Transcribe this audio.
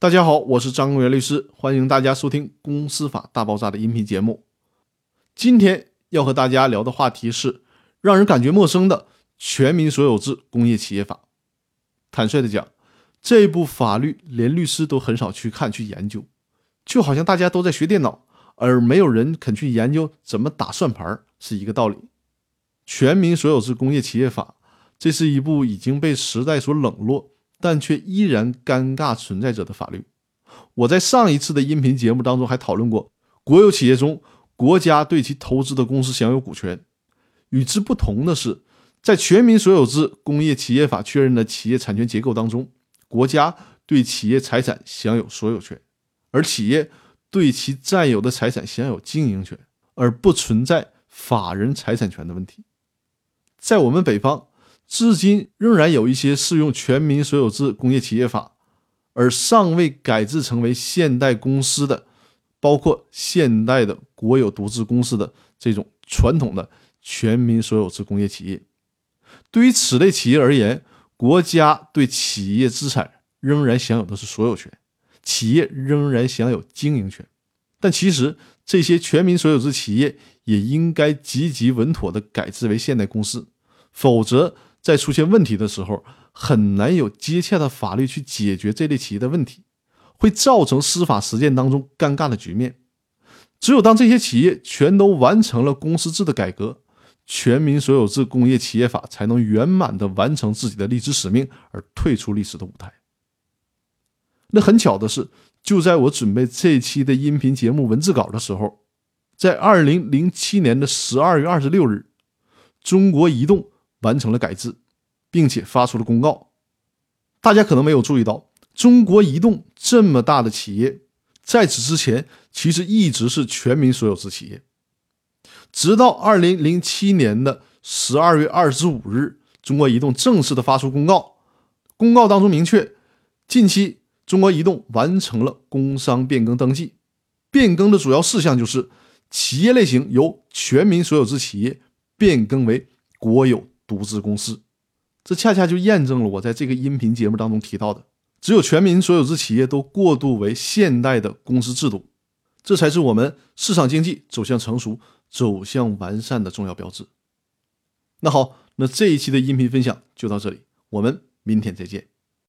大家好，我是张公元律师，欢迎大家收听《公司法大爆炸》的音频节目。今天要和大家聊的话题是让人感觉陌生的《全民所有制工业企业法》。坦率的讲，这部法律连律师都很少去看、去研究，就好像大家都在学电脑，而没有人肯去研究怎么打算盘是一个道理。《全民所有制工业企业法》这是一部已经被时代所冷落。但却依然尴尬存在着的法律。我在上一次的音频节目当中还讨论过，国有企业中国家对其投资的公司享有股权。与之不同的是，在全民所有制工业企业法确认的企业产权结构当中，国家对企业财产享有所有权，而企业对其占有的财产享有经营权，而不存在法人财产权的问题。在我们北方。至今仍然有一些适用全民所有制工业企业法，而尚未改制成为现代公司的，包括现代的国有独资公司的这种传统的全民所有制工业企业。对于此类企业而言，国家对企业资产仍然享有的是所有权，企业仍然享有经营权。但其实这些全民所有制企业也应该积极稳妥地改制为现代公司，否则。在出现问题的时候，很难有接洽的法律去解决这类企业的问题，会造成司法实践当中尴尬的局面。只有当这些企业全都完成了公司制的改革，全民所有制工业企业法才能圆满的完成自己的历史使命，而退出历史的舞台。那很巧的是，就在我准备这期的音频节目文字稿的时候，在二零零七年的十二月二十六日，中国移动。完成了改制，并且发出了公告。大家可能没有注意到，中国移动这么大的企业，在此之前其实一直是全民所有制企业。直到二零零七年的十二月二十五日，中国移动正式的发出公告。公告当中明确，近期中国移动完成了工商变更登记，变更的主要事项就是企业类型由全民所有制企业变更为国有。独资公司，这恰恰就验证了我在这个音频节目当中提到的：只有全民所有制企业都过渡为现代的公司制度，这才是我们市场经济走向成熟、走向完善的重要标志。那好，那这一期的音频分享就到这里，我们明天再见。